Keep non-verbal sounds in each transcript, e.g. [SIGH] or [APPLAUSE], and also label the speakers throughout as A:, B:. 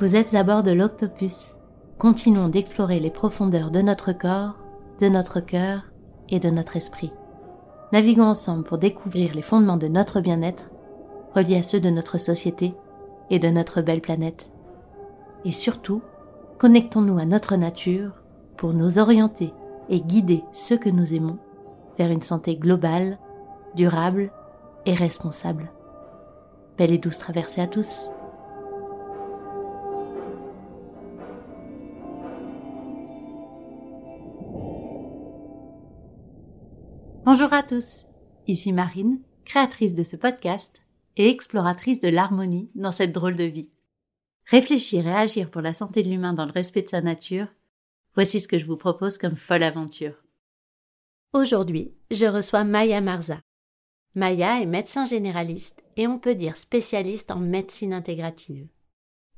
A: Vous êtes à bord de l'Octopus. Continuons d'explorer les profondeurs de notre corps, de notre cœur et de notre esprit. Naviguons ensemble pour découvrir les fondements de notre bien-être, reliés à ceux de notre société et de notre belle planète. Et surtout, connectons-nous à notre nature pour nous orienter et guider ceux que nous aimons vers une santé globale, durable et responsable. Belle et douce traversée à tous. Bonjour à tous, ici Marine, créatrice de ce podcast et exploratrice de l'harmonie dans cette drôle de vie. Réfléchir et agir pour la santé de l'humain dans le respect de sa nature, voici ce que je vous propose comme folle aventure. Aujourd'hui, je reçois Maya Marza. Maya est médecin généraliste et on peut dire spécialiste en médecine intégrative.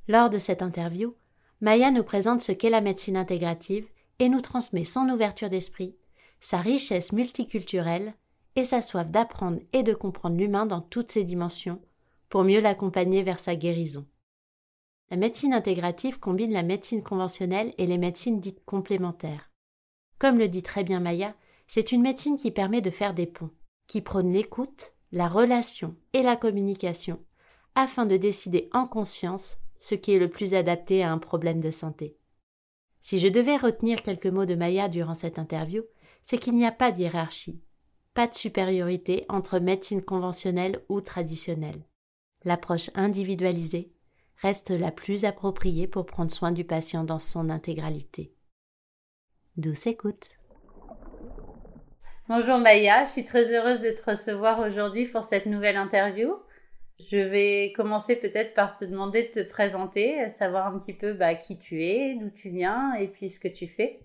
A: Lors de cette interview, Maya nous présente ce qu'est la médecine intégrative et nous transmet son ouverture d'esprit sa richesse multiculturelle et sa soif d'apprendre et de comprendre l'humain dans toutes ses dimensions pour mieux l'accompagner vers sa guérison. La médecine intégrative combine la médecine conventionnelle et les médecines dites complémentaires. Comme le dit très bien Maya, c'est une médecine qui permet de faire des ponts, qui prône l'écoute, la relation et la communication, afin de décider en conscience ce qui est le plus adapté à un problème de santé. Si je devais retenir quelques mots de Maya durant cette interview, c'est qu'il n'y a pas de hiérarchie, pas de supériorité entre médecine conventionnelle ou traditionnelle. L'approche individualisée reste la plus appropriée pour prendre soin du patient dans son intégralité. Douce écoute. Bonjour Maya, je suis très heureuse de te recevoir aujourd'hui pour cette nouvelle interview. Je vais commencer peut-être par te demander de te présenter, savoir un petit peu bah, qui tu es, d'où tu viens et puis ce que tu fais.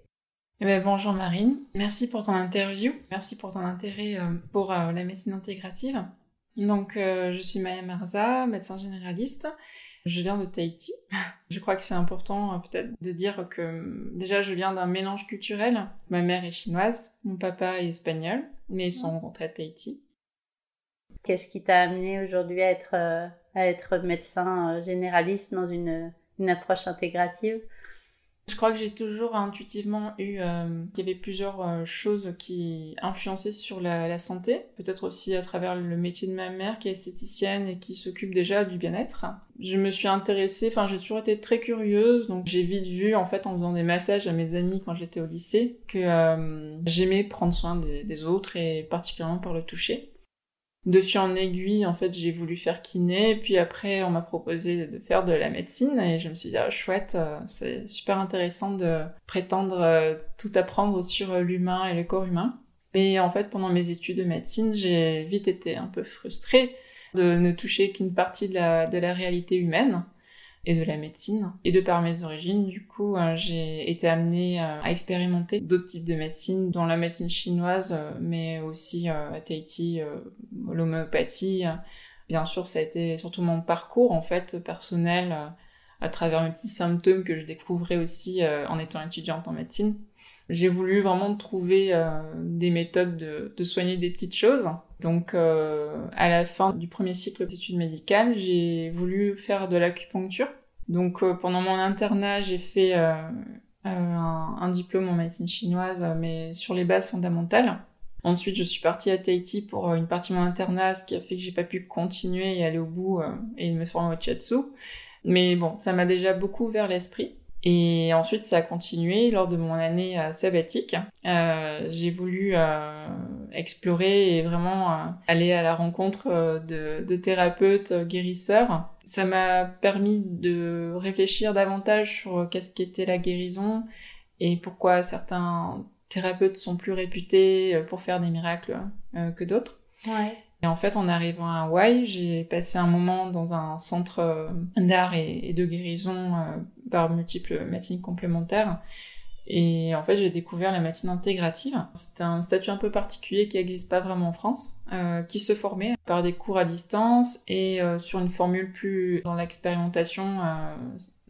B: Eh ben, bonjour Marine, merci pour ton interview, merci pour ton intérêt euh, pour euh, la médecine intégrative. Donc euh, je suis Maya Marza, médecin généraliste. Je viens de Tahiti. [LAUGHS] Je crois que c'est important peut-être de dire que déjà je viens d'un mélange culturel. Ma mère est chinoise, mon papa est espagnol, mais ils sont rencontrés à Tahiti.
A: Qu'est-ce qui t'a amené aujourd'hui à être, à être médecin généraliste dans une, une approche intégrative?
B: Je crois que j'ai toujours intuitivement eu euh, qu'il y avait plusieurs euh, choses qui influençaient sur la, santé. Peut-être aussi à travers le métier de ma mère qui est esthéticienne et qui s'occupe déjà du bien-être. Je me suis intéressée, enfin j'ai toujours été très curieuse, donc j'ai vite vu en fait en faisant des massages à mes amis quand j'étais au lycée que euh, j'aimais prendre soin des autres et particulièrement par le toucher de fil en aiguille, en fait, j'ai voulu faire kiné, puis après, on m'a proposé de faire de la médecine, et je me suis dit, ah, chouette, euh, c'est super intéressant de prétendre euh, tout apprendre sur euh, l'humain et le corps humain. Et en fait, pendant mes études de médecine, j'ai vite été un peu frustrée de ne toucher qu'une partie de la, de la réalité humaine et de la médecine. Et de par mes origines, du coup, euh, j'ai été amenée euh, à expérimenter d'autres types de médecine, dont la médecine chinoise, euh, mais aussi à Tahiti, l'homéopathie. Bien sûr, ça a été surtout mon parcours, en fait, personnel, à travers mes petits symptômes que je découvrais aussi en étant étudiante en médecine. J'ai voulu vraiment trouver des méthodes de, de, soigner des petites choses. Donc, à la fin du premier cycle d'études médicales, j'ai voulu faire de l'acupuncture donc euh, pendant mon internat, j'ai fait euh, euh, un, diplôme en médecine chinoise, mais sur les bases fondamentales. Ensuite, je suis partie à Tahiti pour une partie de mon internat, ce qui a fait que j'ai pas pu continuer et aller au bout et me former au Chatsu. Mais bon, ça m'a déjà beaucoup ouvert l'esprit. Et ensuite, ça a continué lors de mon année sabbatique. Euh, j'ai voulu euh, explorer et vraiment aller à la rencontre de, de thérapeutes guérisseurs ça m'a permis de réfléchir davantage sur qu'est-ce qu'était la guérison et pourquoi certains thérapeutes sont plus réputés pour faire des miracles euh, que d'autres.
A: Ouais.
B: Et en fait, en arrivant à Hawaï, j'ai passé un moment dans un centre euh, d'art et, de guérison euh, par multiples médecines complémentaires et en fait, j'ai découvert la médecine intégrative. C'est un statut un peu particulier qui n'existe pas vraiment en France, euh, qui se formait par des cours à distance et euh, sur une formule plus dans l'expérimentation, euh,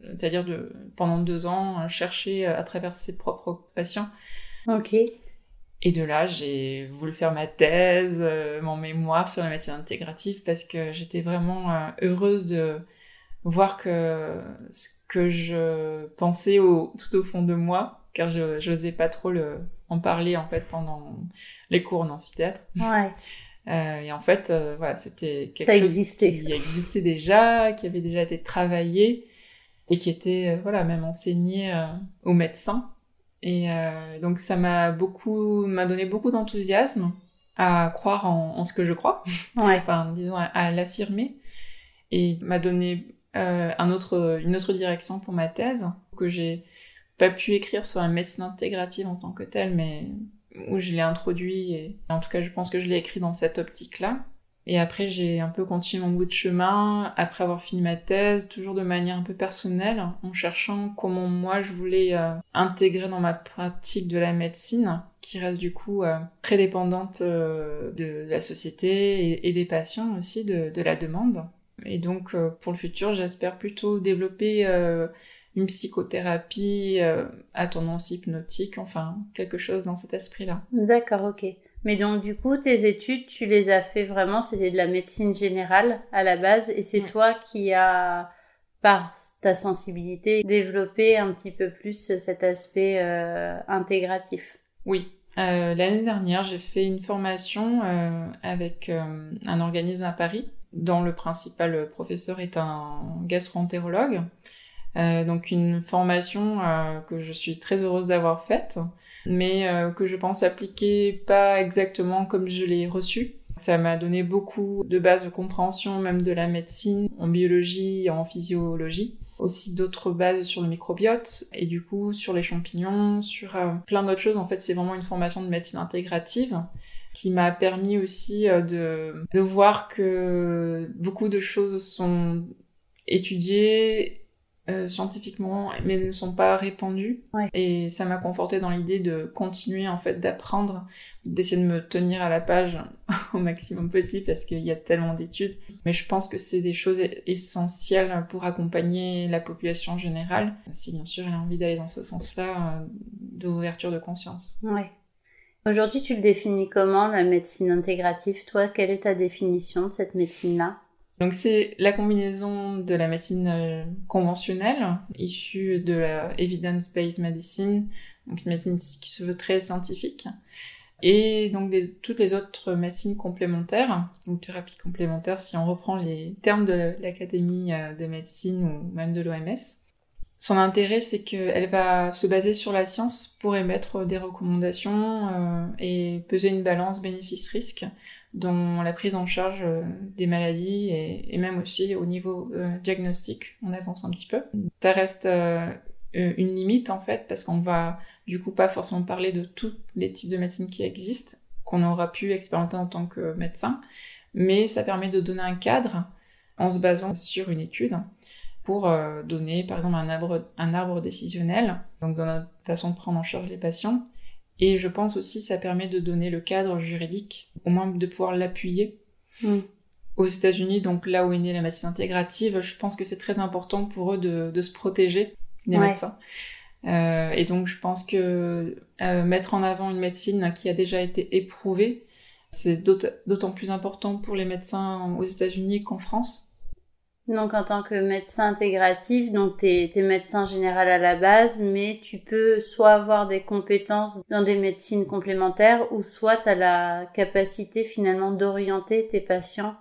B: c'est-à-dire de pendant deux ans chercher à travers ses propres patients.
A: Ok.
B: Et de là, j'ai voulu faire ma thèse, mon mémoire sur la médecine intégrative parce que j'étais vraiment heureuse de voir que ce que je pensais au, tout au fond de moi, car je n'osais pas trop le, en parler en fait pendant les cours en amphithéâtre.
C: Ouais.
B: Euh, et en fait, euh, voilà, c'était quelque chose
C: existait.
B: qui existait déjà, qui avait déjà été travaillé et qui était euh, voilà même enseigné euh, aux médecins. Et donc ça m'a beaucoup, m'a donné beaucoup d'enthousiasme à croire en, en, ce que je crois,
C: Ouais.
B: enfin disons à, à l'affirmer, et m'a donné euh, autre, une autre direction pour ma thèse que j'ai pas pu écrire sur la médecine intégrative en tant que telle, mais où je l'ai introduit et en tout cas je pense que je l'ai écrit dans cette optique-là. Et après j'ai un peu continué mon bout de chemin après avoir fini ma thèse, toujours de manière un peu personnelle, en cherchant comment moi je voulais euh, intégrer dans ma pratique de la médecine, qui reste du coup euh, très dépendante de la société et, des patients aussi, de la demande. Et donc euh, pour le futur j'espère plutôt développer euh, une psychothérapie euh, à tendance hypnotique, enfin quelque chose dans cet esprit-là.
C: D'accord, ok. Mais donc du coup, tes études, tu les as fait vraiment, c'était de la médecine générale à la base, et c'est
B: Ouais.
C: toi qui as, par ta sensibilité, développé un petit peu plus cet aspect euh, intégratif.
B: Oui. Euh, L'année dernière, j'ai fait une formation euh, avec un organisme à Paris, dont le principal professeur est un gastro-entérologue. Euh, donc une formation euh, que je suis très heureuse d'avoir faite, mais euh, que je pense appliquer pas exactement comme je l'ai reçue. Ça m'a donné beaucoup de bases de compréhension, même de la médecine, en biologie, en physiologie. Aussi d'autres bases sur le microbiote et du coup sur les champignons, sur plein d'autres choses. En fait, c'est vraiment une formation de médecine intégrative qui m'a permis aussi euh, de, de voir que beaucoup de choses sont étudiées euh, scientifiquement, mais ne sont pas répandues.
C: Ouais.
B: Et ça m'a conforté dans l'idée de continuer en fait d'apprendre, d'essayer de me tenir à la page [LAUGHS] au maximum possible parce qu'il y a tellement d'études. Mais je pense que c'est des choses essentielles pour accompagner la population générale, si bien sûr elle a envie d'aller dans ce sens-là, euh, d'ouverture de conscience.
C: Ouais. Aujourd'hui, tu le définis comment, la médecine intégrative? Toi, quelle est ta définition de cette médecine-là?
B: Donc c'est la combinaison de la médecine euh, conventionnelle, issue de la evidence-based medicine, donc une médecine qui se veut très scientifique, et donc toutes les autres médecines complémentaires, ou thérapies complémentaires si on reprend les termes de l'Académie euh, de médecine ou même de l'OMS. Son intérêt, c'est qu'elle va se baser sur la science pour émettre des recommandations euh, et peser une balance bénéfice-risque dans la prise en charge euh, des maladies et, même aussi au niveau euh, diagnostic. On avance un petit peu. Ça reste euh, une limite en fait parce qu'on va du coup pas forcément parler de tous les types de médecine qui existent, qu'on aura pu expérimenter en tant que médecin, mais ça permet de donner un cadre en se basant sur une étude pour euh, donner par exemple un arbre, un arbre décisionnel, donc dans notre façon de prendre en charge les patients. Et je pense aussi ça permet de donner le cadre juridique, au moins de pouvoir l'appuyer.
C: Mm.
B: Aux États-Unis, donc là où est née la médecine intégrative, je pense que c'est très important pour eux de, de se protéger des
C: Ouais.
B: médecins. Euh, et donc je pense que euh, mettre en avant une médecine qui a déjà été éprouvée, c'est d'autant plus important pour les médecins aux États-Unis qu'en France.
C: Donc en tant que médecin intégratif, donc t'es es médecin général à la base, mais tu peux soit avoir des compétences dans des médecines complémentaires, ou soit t'as la capacité finalement d'orienter tes patients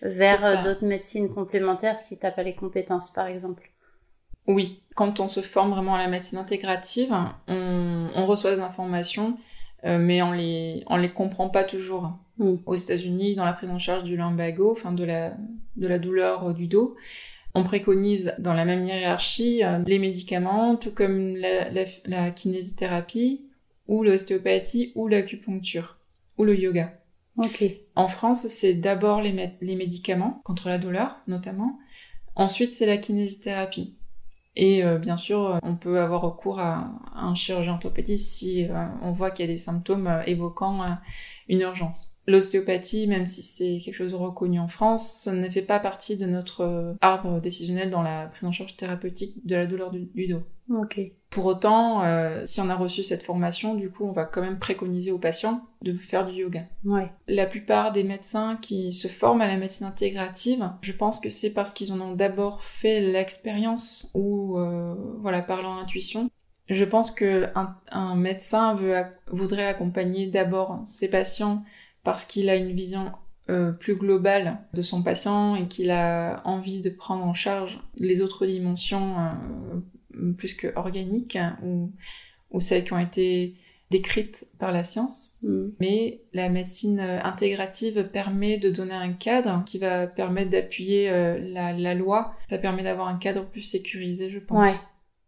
C: vers euh, d'autres médecines complémentaires si t'as pas les compétences par exemple.
B: Oui, quand on se forme vraiment à la médecine intégrative, on, on reçoit des informations, euh, mais on les, on les comprend pas toujours.
C: Mm.
B: Aux États-Unis, dans la prise en charge du lumbago, enfin de la, de la douleur euh, du dos, on préconise dans la même hiérarchie euh, les médicaments, tout comme la, la, la kinésithérapie, ou l'ostéopathie, ou l'acupuncture, ou le yoga. En France, c'est d'abord les, les médicaments contre la douleur, notamment. Ensuite, c'est la kinésithérapie. Et euh, bien sûr, on peut avoir recours à, à un chirurgien orthopédiste si euh, on voit qu'il y a des symptômes euh, évoquant une urgence. L'ostéopathie, même si c'est quelque chose de reconnu en France, ça ne fait pas partie de notre arbre décisionnel dans la prise en charge thérapeutique de la douleur du, dos.
C: Ok.
B: Pour autant, euh, si on a reçu cette formation, du coup, on va quand même préconiser aux patients de faire du yoga.
C: Ouais.
B: La plupart des médecins qui se forment à la médecine intégrative, je pense que c'est parce qu'ils en ont d'abord fait l'expérience ou, euh, voilà, par leur intuition. Je pense que un, médecin veut, voudrait accompagner d'abord ses patients parce qu'il a une vision euh, plus globale de son patient et qu'il a envie de prendre en charge les autres dimensions euh, plus que organiques hein, ou, ou celles qui ont été décrites par la science. Mm. Mais la médecine euh, intégrative permet de donner un cadre qui va permettre d'appuyer la, la, loi. Ça permet d'avoir un cadre plus sécurisé, je pense.
C: Ouais.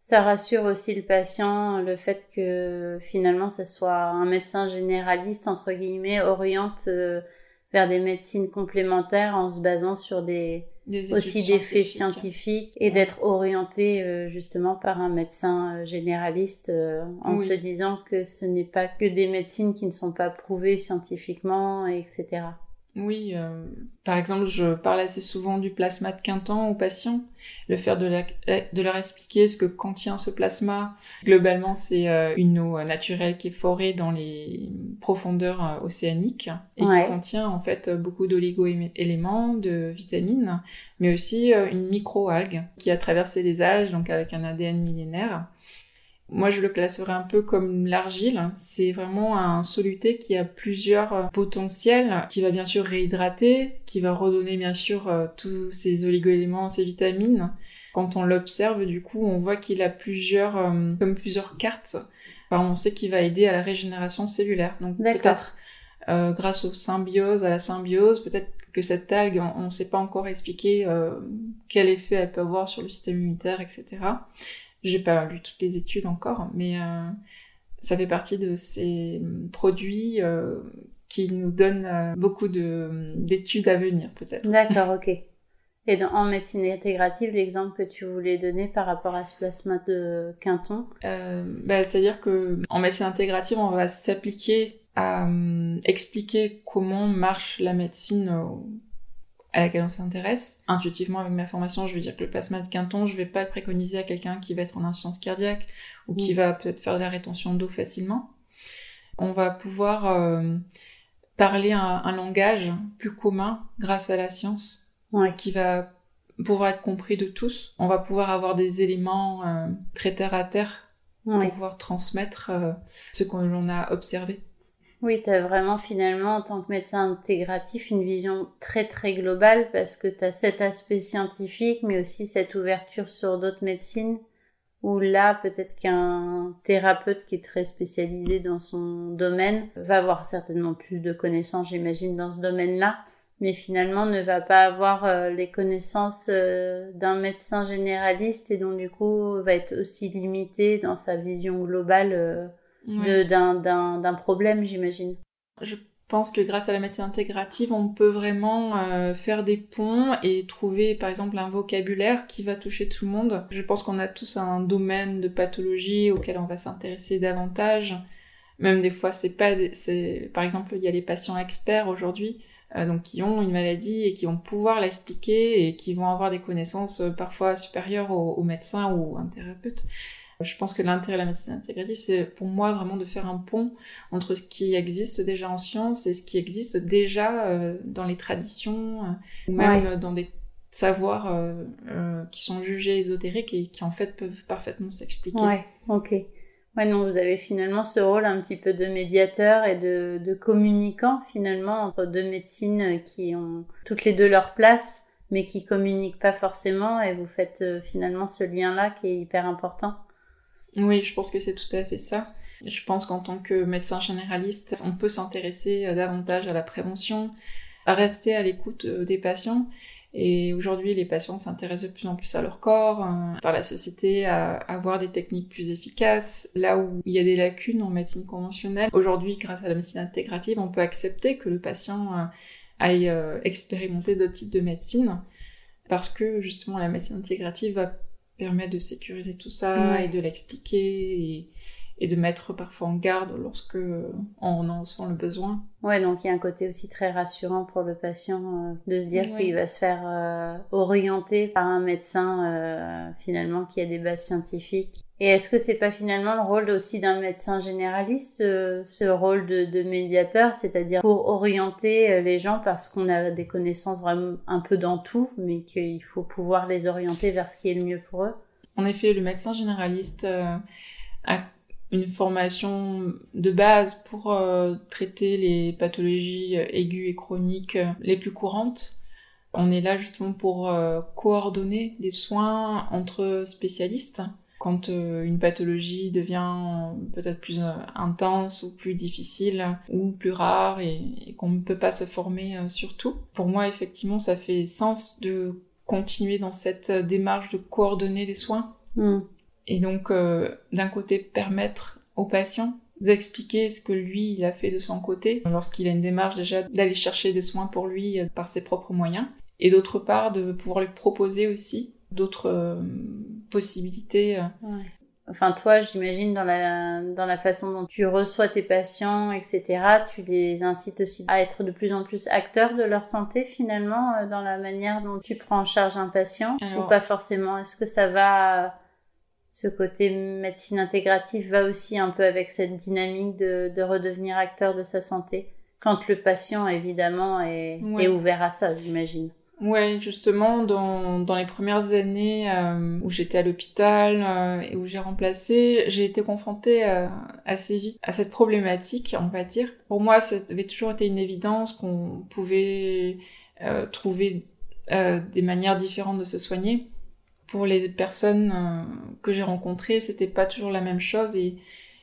C: Ça rassure aussi le patient, le fait que finalement ce soit un médecin généraliste, entre guillemets, oriente euh, vers des médecines complémentaires en se basant sur des, aussi des faits scientifiques. et d'être orienté euh, justement par un médecin euh, généraliste en se disant que ce n'est pas que des médecines qui ne sont pas prouvées scientifiquement, etc.
B: Oui, euh, par exemple, je parle assez souvent du plasma de Quinton aux patients. Le faire de, eh, de leur expliquer ce que contient ce plasma. Globalement, c'est euh, une eau naturelle qui est forée dans les profondeurs euh, océaniques et qui contient en fait beaucoup d'oligo-éléments, de vitamines, mais aussi une micro-algue qui a traversé les âges, donc avec un ADN millénaire moi, je le classerais un peu comme l'argile. C'est vraiment un soluté qui a plusieurs euh, potentiels, qui va bien sûr réhydrater, qui va redonner bien sûr euh, tous ces oligoéléments, ces vitamines. Quand on l'observe, du coup, on voit qu'il a plusieurs, euh, comme plusieurs cartes. Enfin, on sait qu'il va aider à la régénération cellulaire. Donc peut-être grâce aux symbioses, à la symbiose, peut-être que cette algue, on ne sait pas encore expliquer quel effet elle peut avoir sur le système immunitaire, etc. J'ai pas lu toutes les études encore, mais euh, ça fait partie de ces produits euh, qui nous donnent euh, beaucoup d'études à venir, peut-être.
C: D'accord, [LAUGHS] ok. Et dans, en médecine intégrative, l'exemple que tu voulais donner par rapport à ce plasma de Quinton?
B: Bah, C'est-à-dire que en médecine intégrative, on va s'appliquer à expliquer comment marche la médecine à laquelle on s'intéresse. Intuitivement, avec ma formation, je veux dire que le plasma de Quinton, je vais pas le préconiser à quelqu'un qui va être en insuffisance cardiaque ou qui va peut-être faire de la rétention d'eau facilement. On va pouvoir euh, parler un, langage plus commun grâce à la science, qui va pouvoir être compris de tous. On va pouvoir avoir des éléments euh, très terre à terre pour pouvoir transmettre euh, ce qu'on a observé.
C: Oui, tu as vraiment finalement en tant que médecin intégratif une vision très très globale parce que tu as cet aspect scientifique mais aussi cette ouverture sur d'autres médecines où là peut-être qu'un thérapeute qui est très spécialisé dans son domaine va avoir certainement plus de connaissances j'imagine dans ce domaine-là mais finalement ne va pas avoir euh, les connaissances euh, d'un médecin généraliste et donc du coup va être aussi limité dans sa vision globale euh, d'un problème, j'imagine.
B: Je pense que grâce à la médecine intégrative, on peut vraiment euh, faire des ponts et trouver par exemple un vocabulaire qui va toucher tout le monde. Je pense qu'on a tous un domaine de pathologie auquel on va s'intéresser davantage. Même des fois, c'est pas, c'est par exemple, il y a les patients experts aujourd'hui, euh, donc qui ont une maladie et qui vont pouvoir l'expliquer et qui vont avoir des connaissances euh, parfois supérieures aux médecins ou un thérapeute. Je pense que l'intérêt de la médecine intégrative, c'est pour moi vraiment de faire un pont entre ce qui existe déjà en science et ce qui existe déjà euh, dans les traditions, euh, ou même dans des savoirs euh, qui sont jugés ésotériques et qui en fait peuvent parfaitement s'expliquer.
C: Ouais, ok. Ouais, non, vous avez finalement ce rôle un petit peu de médiateur et de, de communicant finalement entre deux médecines qui ont toutes les deux leur place mais qui communiquent pas forcément et vous faites finalement ce lien-là qui est hyper important.
B: Oui, je pense que c'est tout à fait ça. Je pense qu'en tant que médecin généraliste, on peut s'intéresser euh, davantage à la prévention, à rester à l'écoute euh, des patients. Et aujourd'hui, les patients s'intéressent de plus en plus à leur corps, euh, par la société, à avoir des techniques plus efficaces. Là où il y a des lacunes en médecine conventionnelle, aujourd'hui, grâce à la médecine intégrative, on peut accepter que le patient aille expérimenter d'autres types de médecine, parce que justement, la médecine intégrative va permet de sécuriser tout ça et de l'expliquer et de mettre parfois en garde lorsque on en sent le besoin.
C: Ouais, donc il y a un côté aussi très rassurant pour le patient euh, de se dire qu'il va se faire euh, orienter par un médecin euh, finalement qui a des bases scientifiques. Et est-ce que c'est pas finalement le rôle aussi d'un médecin généraliste, ce rôle de, de médiateur, c'est-à-dire pour orienter les gens parce qu'on a des connaissances vraiment un peu dans tout, mais qu'il faut pouvoir les orienter vers ce qui est le mieux pour eux?
B: En effet, le médecin généraliste a une formation de base pour euh, traiter les pathologies euh, aiguës et chroniques euh, les plus courantes. On est là justement pour coordonner des soins entre spécialistes. Quand une pathologie devient peut-être plus intense ou plus difficile ou plus rare et, qu'on ne peut pas se former sur tout. Pour moi, effectivement, ça fait sens de continuer dans cette démarche de coordonner les soins. Hmm. Et donc, euh, d'un côté, permettre au patient d'expliquer ce que lui, il a fait de son côté, lorsqu'il a une démarche déjà d'aller chercher des soins pour lui euh, par ses propres moyens. Et d'autre part, de pouvoir lui proposer aussi d'autres euh, possibilités.
C: Ouais. Enfin, toi, j'imagine, dans la, dans la façon dont tu reçois tes patients, etc., tu les incites aussi à être de plus en plus acteurs de leur santé, finalement, dans la manière dont tu prends en charge un patient, ou pas forcément? Est-ce que ça va ce côté médecine intégrative va aussi un peu avec cette dynamique de, de redevenir acteur de sa santé quand le patient évidemment est, est ouvert à ça j'imagine.
B: Ouais justement dans, dans les premières années euh, où j'étais à l'hôpital euh, et où j'ai remplacé j'ai été confrontée euh, assez vite à cette problématique on va dire. Pour moi ça avait toujours été une évidence qu'on pouvait trouver des manières différentes de se soigner pour les personnes euh, que j'ai rencontrées, c'était pas toujours la même chose et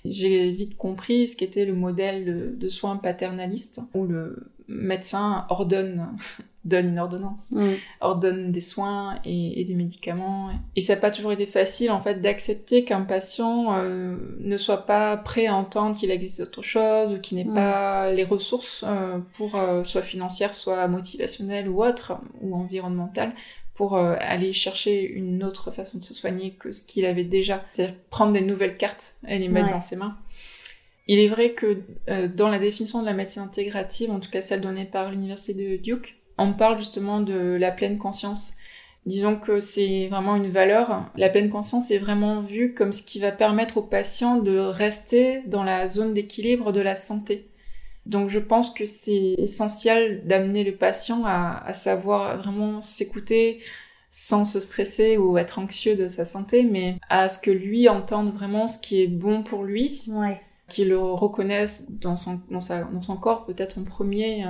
B: j'ai vite compris ce qu'était le modèle de, soins paternalistes où le médecin ordonne [LAUGHS] donne une ordonnance, mm. ordonne des soins et, des médicaments. Et ça n'a pas toujours été facile en fait d'accepter qu'un patient euh, ne soit pas prêt à entendre qu'il existe autre chose ou qu'il n'ait mm. pas les ressources euh, pour soit financières, soit motivationnelles ou autres ou environnementales pour euh, aller chercher une autre façon de se soigner que ce qu'il avait déjà, c'est-à-dire prendre des nouvelles cartes et les mettre dans ses mains. Il est vrai que euh, dans la définition de la médecine intégrative, en tout cas celle donnée par l'université de Duke, on parle justement de la pleine conscience. Disons que c'est vraiment une valeur. La pleine conscience est vraiment vue comme ce qui va permettre au patient de rester dans la zone d'équilibre de la santé. Donc je pense que c'est essentiel d'amener le patient à, savoir vraiment s'écouter sans se stresser ou être anxieux de sa santé, mais à ce que lui entende vraiment ce qui est bon pour lui.
C: Ouais
B: qu'il le reconnaisse dans son, dans, sa, dans son corps peut-être en premier,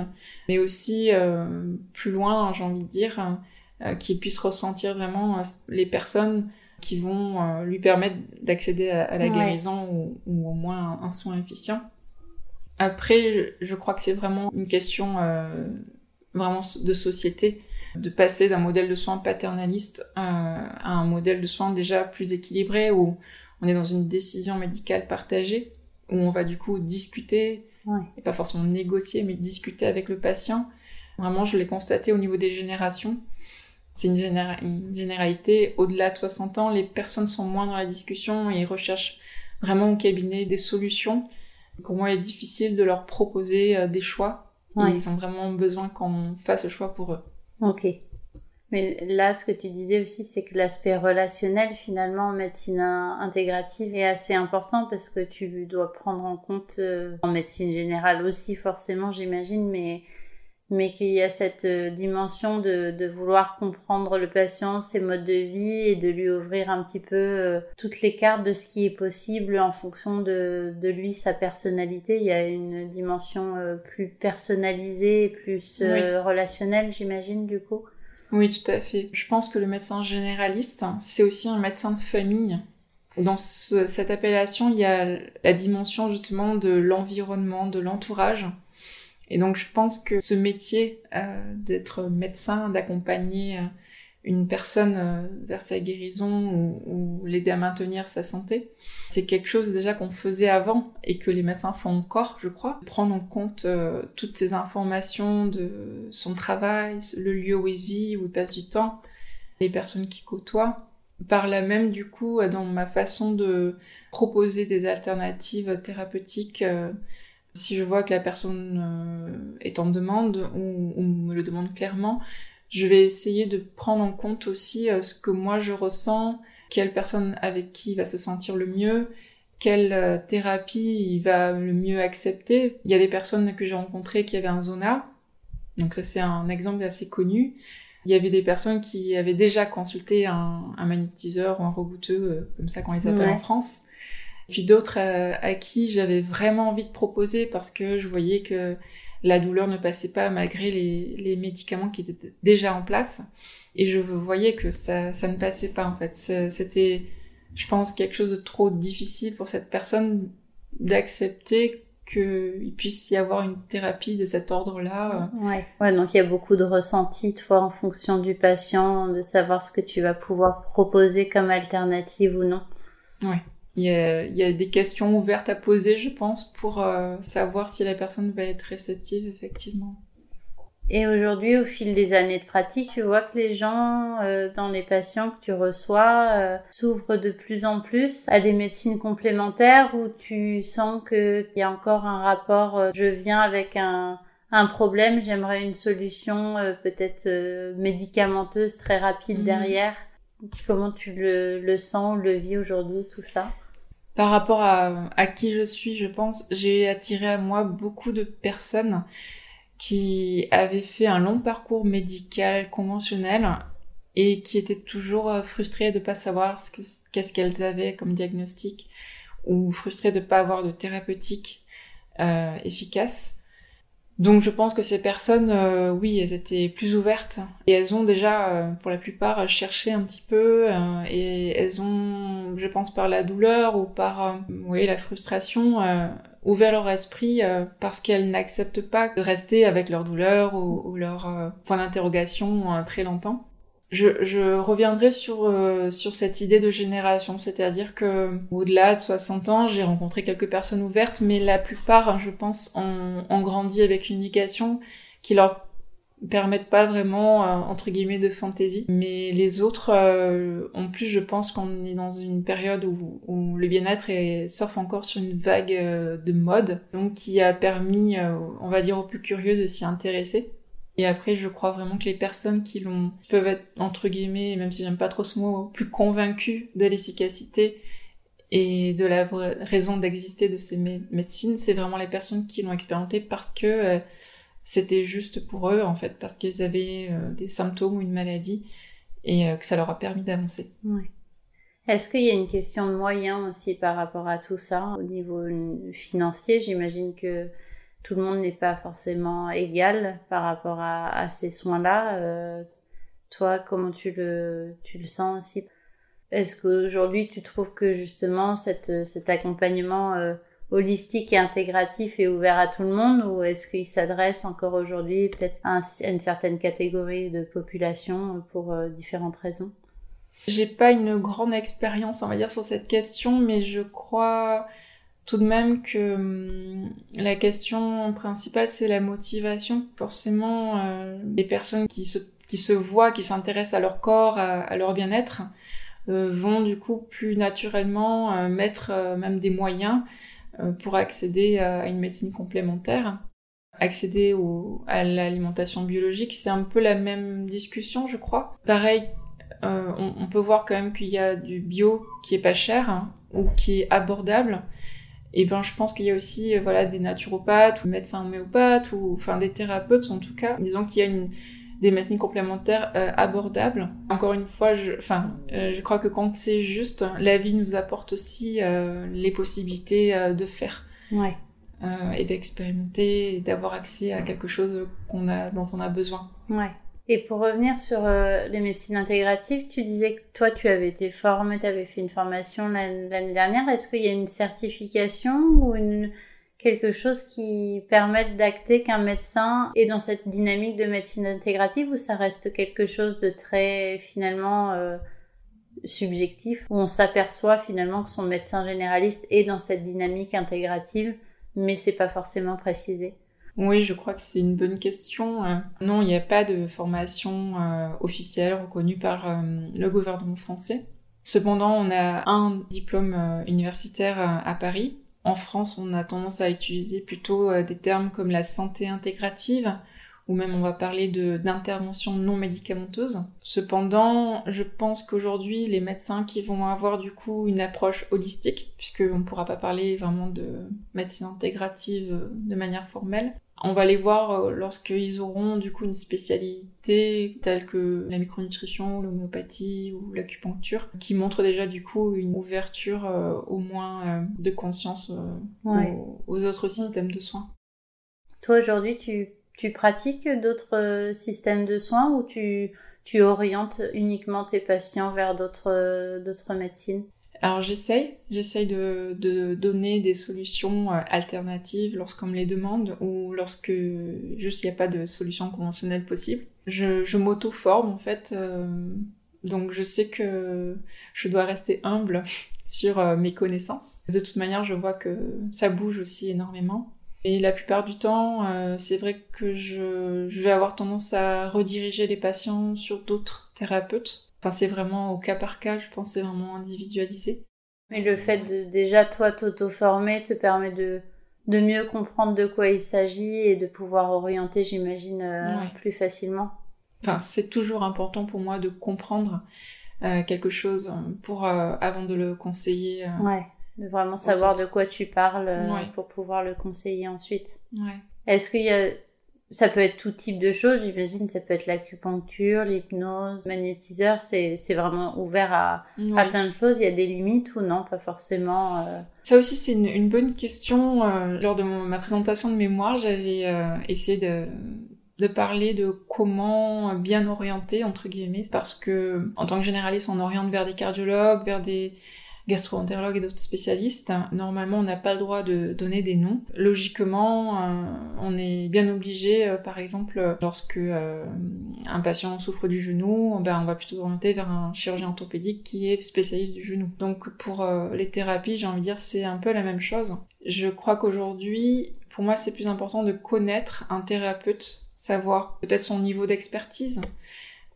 B: mais aussi euh, plus loin, j'ai envie de dire, euh, qu'il puisse ressentir vraiment euh, les personnes qui vont lui permettre d'accéder à, la guérison ou, ou, au moins un soin efficient. Après, je crois que c'est vraiment une question euh, vraiment de société, de passer d'un modèle de soins paternaliste euh, à un modèle de soins déjà plus équilibré où on est dans une décision médicale partagée, où on va du coup discuter, et pas forcément négocier, mais discuter avec le patient. Vraiment, je l'ai constaté au niveau des générations. C'est une, une, généralité. Au-delà de 60 ans, les personnes sont moins dans la discussion et recherchent vraiment au cabinet des solutions pour moi, il est difficile de leur proposer euh, des choix. ils ont vraiment besoin qu'on fasse le choix pour eux.
C: Ok. Mais là, ce que tu disais aussi, c'est que l'aspect relationnel, finalement, en médecine intégrative est assez important parce que tu dois prendre en compte, euh, en médecine générale aussi, forcément, j'imagine, mais mais qu'il y a cette euh, dimension de, de, vouloir comprendre le patient, ses modes de vie et de lui ouvrir un petit peu euh, toutes les cartes de ce qui est possible en fonction de, de lui, sa personnalité. Il y a une dimension euh, plus personnalisée et plus relationnelle, j'imagine, du coup.
B: Oui, tout à fait. Je pense que le médecin généraliste, c'est aussi un médecin de famille. Dans cette appellation, il y a la dimension justement de l'environnement, de l'entourage et donc je pense que ce métier euh, d'être médecin, d'accompagner euh, une personne euh, vers sa guérison ou, l'aider à maintenir sa santé, c'est quelque chose déjà qu'on faisait avant et que les médecins font encore, je crois. Prendre en compte toutes ces informations de son travail, le lieu où il vit, où il passe du temps, les personnes qui côtoient, par là même, du coup, dans ma façon de proposer des alternatives thérapeutiques, si je vois que la personne est en demande ou, me le demande clairement, je vais essayer de prendre en compte aussi ce que moi je ressens, quelle personne avec qui va se sentir le mieux, quelle thérapie il va le mieux accepter. Il y a des personnes que j'ai rencontrées qui avaient un zona, donc ça c'est un exemple assez connu. Il y avait des personnes qui avaient déjà consulté un, magnétiseur ou un rebouteux, euh, comme ça qu'on les appelle en France. Puis d'autres euh, à qui j'avais vraiment envie de proposer parce que je voyais que la douleur ne passait pas malgré les, médicaments qui étaient déjà en place. Et je voyais que ça, ça ne passait pas en fait. C'était, je pense, quelque chose de trop difficile pour cette personne d'accepter qu'il puisse y avoir une thérapie de cet ordre-là.
C: Ouais. ouais, donc il y a beaucoup de ressentis, toi, en fonction du patient, de savoir ce que tu vas pouvoir proposer comme alternative ou non.
B: Ouais. Il y, a, il y a des questions ouvertes à poser, je pense, pour euh, savoir si la personne va être réceptive, effectivement.
C: Et aujourd'hui, au fil des années de pratique, tu vois que les gens, euh, dans les patients que tu reçois, euh, s'ouvrent de plus en plus à des médecines complémentaires où tu sens qu'il y a encore un rapport, je viens avec un, un problème, j'aimerais une solution peut-être médicamenteuse très rapide mmh. derrière. Comment tu le, le sens ou le vis aujourd'hui, tout ça?
B: Par rapport à, qui je suis, je pense, j'ai attiré à moi beaucoup de personnes qui avait fait un long parcours médical conventionnel et qui étaient toujours euh, frustrées de ne pas savoir qu'est-ce qu'elles avaient comme diagnostic ou frustrées de ne pas avoir de thérapeutique euh, efficace. Donc je pense que ces personnes, euh, oui, elles étaient plus ouvertes et elles ont déjà, euh, pour la plupart, cherché un petit peu et elles ont, je pense, par la douleur ou par, oui, la frustration, ouvert leur esprit euh, parce qu'elles n'acceptent pas de rester avec leur douleur ou, leur euh, point d'interrogation euh, très longtemps. Je, je reviendrai sur sur cette idée de génération, c'est-à-dire que au-delà de 60 ans, j'ai rencontré quelques personnes ouvertes, mais la plupart, je pense, ont, ont grandi avec une éducation qui leur permettent pas vraiment euh, entre guillemets de fantaisie. Mais les autres euh, en plus je pense qu'on est dans une période où, où le bien-être surfe encore sur une vague euh, de mode donc qui a permis on va dire aux plus curieux de s'y intéresser et après je crois vraiment que les personnes qui l'ont peuvent être entre guillemets même si j'aime pas trop ce mot plus convaincues de l'efficacité et de la raison d'exister de ces médecines c'est vraiment les personnes qui l'ont expérimenté parce que c'était juste pour eux en fait parce qu'ils avaient euh, des symptômes ou une maladie et euh, que ça leur a permis d'avancer.
C: Est-ce qu'il y a une question de moyens aussi par rapport à tout ça au niveau financier? J'imagine que tout le monde n'est pas forcément égal par rapport à, ces soins-là. Euh, toi, comment tu le, sens aussi? Est-ce qu'aujourd'hui tu trouves que justement cet accompagnement holistique et intégratif et ouvert à tout le monde ou est-ce qu'il s'adresse encore aujourd'hui peut-être à, une certaine catégorie de population pour euh, différentes raisons?
B: J'ai pas une grande expérience, on va dire, sur cette question, mais je crois tout de même que hum, la question principale, c'est la motivation. Forcément, euh, les personnes qui se, qui se voient, qui s'intéressent à leur corps, à, leur bien-être, euh, vont du coup plus naturellement mettre même des moyens euh, pour accéder à une médecine complémentaire. Accéder à l'alimentation biologique, c'est un peu la même discussion, je crois. Pareil, euh, on, peut voir quand même qu'il y a du bio qui est pas cher hein, ou qui est abordable. Et ben, je pense qu'il y a aussi euh, voilà des naturopathes ou médecins homéopathes ou enfin des thérapeutes en tout cas, disons qu'il y a une des médecines complémentaires euh, abordables. Encore une fois, je, enfin, euh, je crois que quand c'est juste, la vie nous apporte aussi euh, les possibilités de faire.
C: Ouais.
B: et d'expérimenter et d'avoir accès à quelque chose qu'on a, dont on a besoin.
C: Ouais. Et pour revenir sur les médecines intégratives, tu disais que toi, tu avais été formé, tu avais fait une formation l'année dernière. Est-ce qu'il y a une certification ou quelque chose qui permette d'acter qu'un médecin est dans cette dynamique de médecine intégrative ou ça reste quelque chose de très finalement euh, subjectif où on s'aperçoit finalement que son médecin généraliste est dans cette dynamique intégrative mais c'est pas forcément précisé?
B: Oui, je crois que c'est une bonne question. Euh, non, il n'y a pas de formation euh, officielle reconnue par le gouvernement français. Cependant, on a un diplôme euh, universitaire euh, à Paris. En France, on a tendance à utiliser plutôt des termes comme la santé intégrative, ou même on va parler d'intervention non médicamenteuse. Cependant, je pense qu'aujourd'hui, les médecins qui vont avoir du coup une approche holistique, puisqu'on ne pourra pas parler vraiment de médecine intégrative de manière formelle, on va les voir euh, lorsqu'ils auront du coup une spécialité telle que la micronutrition, l'homéopathie ou l'acupuncture, qui montre déjà du coup une ouverture euh, au moins euh, de conscience aux, aux, autres systèmes de soins.
C: Toi aujourd'hui, tu tu pratiques d'autres euh, systèmes de soins ou tu, tu orientes uniquement tes patients vers d'autres euh, médecines?
B: Alors j'essaye, j'essaye de, de, donner des solutions euh, alternatives lorsqu'on me les demande ou lorsque juste il n'y a pas de solution conventionnelle possible. Je, je m'auto-forme en fait, donc je sais que je dois rester humble [LAUGHS] sur mes connaissances. De toute manière, je vois que ça bouge aussi énormément. Et la plupart du temps, euh, c'est vrai que je, je, vais avoir tendance à rediriger les patients sur d'autres thérapeutes. Enfin, c'est vraiment au cas par cas, je pense, c'est vraiment individualisé.
C: Mais le fait de déjà toi t'auto-former te permet de, de mieux comprendre de quoi il s'agit et de pouvoir orienter, j'imagine, euh, plus facilement.
B: Enfin, c'est toujours important pour moi de comprendre euh, quelque chose pour avant de le conseiller.
C: ouais de vraiment savoir de quoi tu parles euh, pour pouvoir le conseiller ensuite.
B: Ouais.
C: Est-ce qu'il y a ça peut être tout type de choses, j'imagine, ça peut être l'acupuncture, l'hypnose, le magnétiseur, c'est, vraiment ouvert à, à, plein de choses. Il y a des limites ou non, pas forcément euh...
B: Ça aussi, c'est une, une bonne question. Euh, lors de ma présentation de mémoire, j'avais euh, essayé de, de parler de comment bien orienter, entre guillemets, parce que en tant que généraliste, on oriente vers des cardiologues, vers des gastro-entérologues et d'autres spécialistes, normalement on n'a pas le droit de donner des noms. Logiquement, euh, on est bien obligé, euh, par exemple, lorsque euh, un patient souffre du genou, ben, on va plutôt orienter vers un chirurgien orthopédique qui est spécialiste du genou. Donc pour les thérapies, j'ai envie de dire, c'est un peu la même chose. Je crois qu'aujourd'hui, pour moi, c'est plus important de connaître un thérapeute, savoir peut-être son niveau d'expertise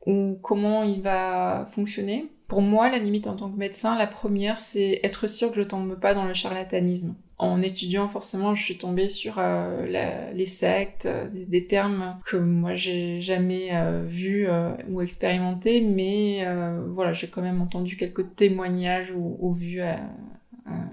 B: ou comment il va fonctionner pour moi, la limite en tant que médecin, la première, c'est être sûr que je tombe pas dans le charlatanisme. En étudiant, forcément, je suis tombée sur euh, les sectes, euh, des, termes que moi j'ai jamais euh, vus ou expérimentés, mais voilà, j'ai quand même entendu quelques témoignages ou, ou vus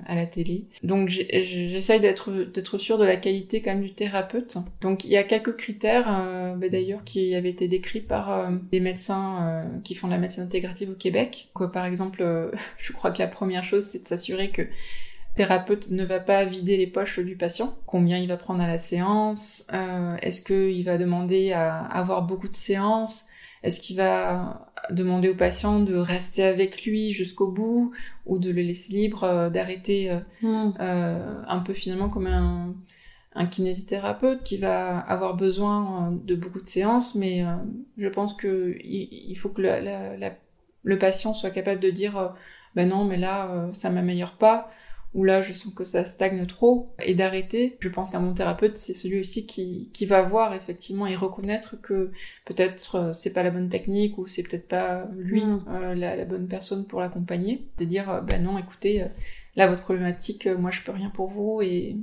B: à la télé. Donc j'essaye d'être d'être de la qualité quand même du thérapeute. Donc il y a quelques critères euh, bah, d'ailleurs qui avaient été décrits par euh, des médecins euh, qui font de la médecine intégrative au Québec. Quoi, par exemple, [LAUGHS] je crois que la première chose c'est de s'assurer que thérapeute ne va pas vider les poches du patient, combien il va prendre à la séance, est-ce qu'il va demander à avoir beaucoup de séances, est-ce qu'il va demander au patient de rester avec lui jusqu'au bout ou de le laisser libre, euh, d'arrêter euh, hmm. euh, un peu finalement comme un, un, kinésithérapeute qui va avoir besoin de beaucoup de séances, mais je pense que il, faut que le patient soit capable de dire ben non mais là ça m'améliore pas où là je sens que ça stagne trop et d'arrêter. Je pense qu'un bon thérapeute c'est celui aussi qui, qui va voir effectivement et reconnaître que peut-être euh, c'est pas la bonne technique ou c'est peut-être pas lui mm. euh, la, bonne personne pour l'accompagner. De dire euh, ben non écoutez là votre problématique moi je peux rien pour vous et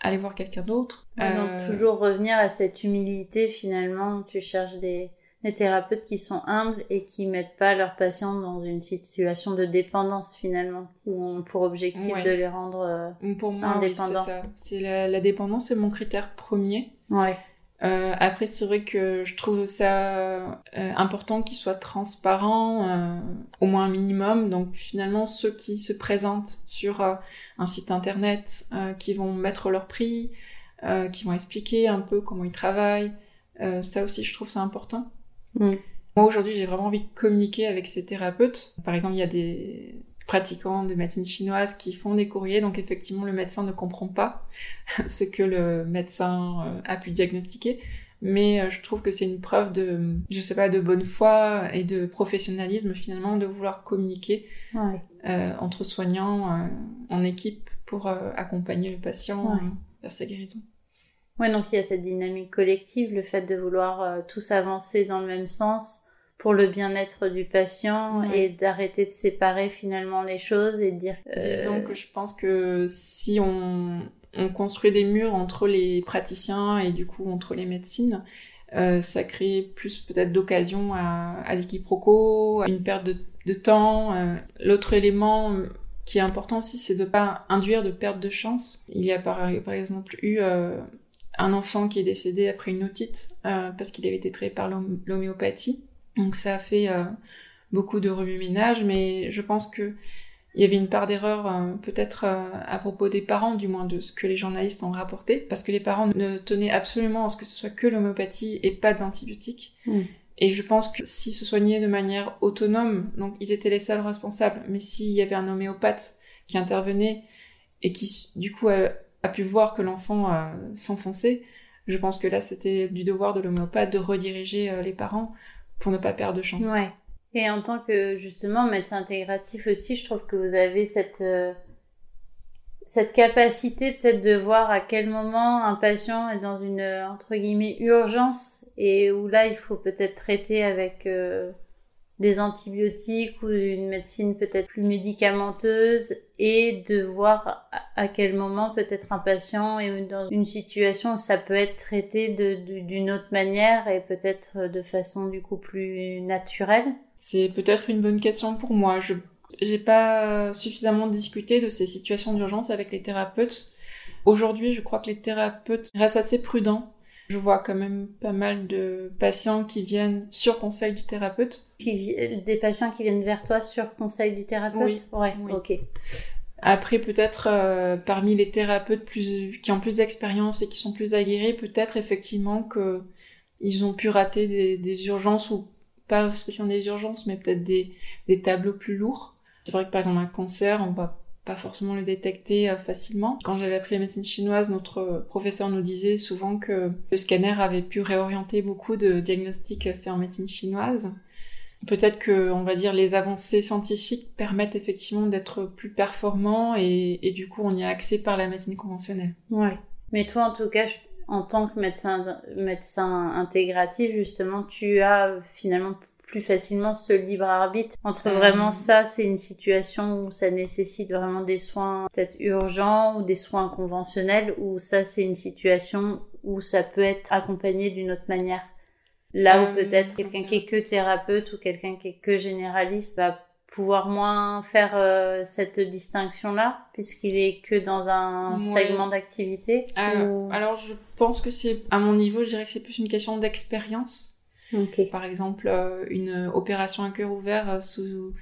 B: allez voir quelqu'un d'autre.
C: donc toujours revenir à cette humilité finalement tu cherches des des thérapeutes qui sont humbles et qui mettent pas leurs patients dans une situation de dépendance finalement, ou ont pour objectif de les rendre
B: euh, pour moi, indépendants. c'est la, la, dépendance, c'est mon critère premier.
C: Ouais.
B: Euh, après, c'est vrai que je trouve ça euh, important qu'ils soient transparents, euh, au moins un minimum. Donc finalement, ceux qui se présentent sur un site internet, qui vont mettre leur prix, qui vont expliquer un peu comment ils travaillent, ça aussi, je trouve ça important. Mm. Moi, aujourd'hui, j'ai vraiment envie de communiquer avec ces thérapeutes. Par exemple, il y a des pratiquants de médecine chinoise qui font des courriers, donc effectivement, le médecin ne comprend pas [LAUGHS] ce que le médecin euh, a pu diagnostiquer. Mais euh, je trouve que c'est une preuve de, je sais pas, de bonne foi et de professionnalisme finalement de vouloir communiquer euh, entre soignants en équipe pour accompagner le patient vers sa guérison.
C: Ouais, donc il y a cette dynamique collective, le fait de vouloir tous avancer dans le même sens pour le bien-être du patient et d'arrêter de séparer finalement les choses et de dire.
B: Disons que je pense que si on, on construit des murs entre les praticiens et du coup entre les médecines, euh, ça crée plus peut-être d'occasion à, à des quiproquos, à une perte de, de temps. Euh. L'autre élément euh, qui est important aussi, c'est de pas induire de perte de chance. Il y a par, par exemple eu euh, un enfant qui est décédé après une otite parce qu'il avait été traité par l'homéopathie. Donc ça a fait beaucoup de remue-ménage, mais je pense que il y avait une part d'erreur euh, peut-être euh, à propos des parents, du moins de ce que les journalistes ont rapporté, parce que les parents ne tenaient absolument à ce que ce soit que l'homéopathie et pas d'antibiotiques. Mm. Et je pense que s'ils se soignaient de manière autonome, donc ils étaient les seuls responsables, mais s'il y avait un homéopathe qui intervenait et qui du coup a, pu voir que l'enfant euh, s'enfonçait, je pense que là c'était du devoir de l'homéopathe de rediriger les parents pour ne pas perdre de chance.
C: Ouais. Et en tant que justement médecin intégratif aussi, je trouve que vous avez cette euh, cette capacité peut-être de voir à quel moment un patient est dans une entre guillemets urgence et où là il faut peut-être traiter avec euh, des antibiotiques ou une médecine peut-être plus médicamenteuse et de voir à quel moment peut-être un patient est dans une situation où ça peut être traité d'une autre manière et peut-être de façon du coup plus naturelle.
B: C'est peut-être une bonne question pour moi. Je n'ai pas suffisamment discuté de ces situations d'urgence avec les thérapeutes. Aujourd'hui, je crois que les thérapeutes restent assez prudents je vois quand même pas mal de patients qui viennent sur conseil du thérapeute.
C: des patients qui viennent vers toi sur conseil du thérapeute
B: Oui.
C: Ouais, ok.
B: Après, peut-être euh, parmi les thérapeutes plus, qui ont plus d'expérience et qui sont plus aguerris, peut-être effectivement que ils ont pu rater des, urgences ou pas spécialement des urgences, mais peut-être des, des tableaux plus lourds. C'est vrai que par exemple un cancer, on va pas forcément le détecter euh, facilement. Quand j'avais appris la médecine chinoise, notre professeur nous disait souvent que le scanner avait pu réorienter beaucoup de diagnostics faits en médecine chinoise. Peut-être que, on va dire, les avancées scientifiques permettent effectivement d'être plus performants et, et, du coup, on y a accès par la médecine conventionnelle.
C: Ouais. Mais toi, en tout cas, en tant que médecin, médecin intégratif, justement, tu as finalement plus facilement ce libre arbitre entre euh, vraiment ça, c'est une situation où ça nécessite vraiment des soins peut-être urgents ou des soins conventionnels, ou ça, c'est une situation où ça peut être accompagné d'une autre manière. Là où euh, peut-être quelqu'un qui est que thérapeute ou quelqu'un qui est que généraliste va pouvoir moins faire euh, cette distinction-là, puisqu'il est que dans un segment d'activité
B: Alors, je pense que c'est, à mon niveau, je dirais que c'est plus une question d'expérience. Par exemple, euh, une opération à cœur ouvert euh, sous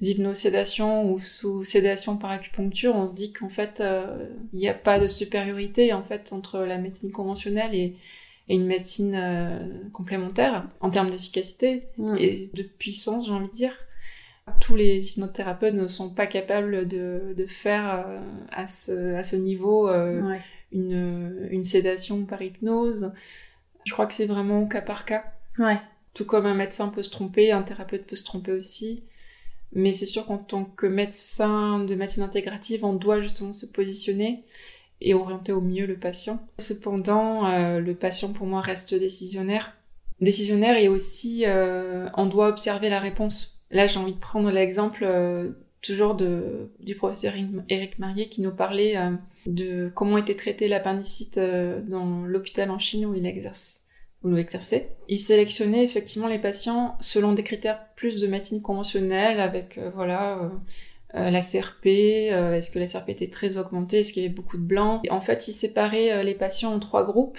B: hypnosédation ou sous sédation par acupuncture, on se dit qu'en fait, euh, il n'y a pas de supériorité en fait entre la médecine conventionnelle et, une médecine complémentaire en termes d'efficacité et de puissance, j'ai envie de dire. Tous les hypnothérapeutes ne sont pas capables de, faire à, ce, à ce niveau une, une sédation par hypnose. Je crois que c'est vraiment au cas par cas.
C: Ouais.
B: Tout comme un médecin peut se tromper, un thérapeute peut se tromper aussi. Mais c'est sûr qu'en tant que médecin de médecine intégrative, on doit justement se positionner et orienter au mieux le patient. Cependant, euh, le patient pour moi reste décisionnaire. Décisionnaire et aussi euh, on doit observer la réponse. Là, j'ai envie de prendre l'exemple euh, toujours de, du professeur Eric Marier qui nous parlait de comment était traitée l'appendicite dans l'hôpital en Chine où il exerce ou exercer. Il sélectionnait effectivement les patients selon des critères plus de médecine conventionnelle avec euh, voilà euh, euh, la CRP, est-ce que la CRP était très augmentée, est-ce qu'il y avait beaucoup de blancs. en fait, il séparait les patients en trois groupes.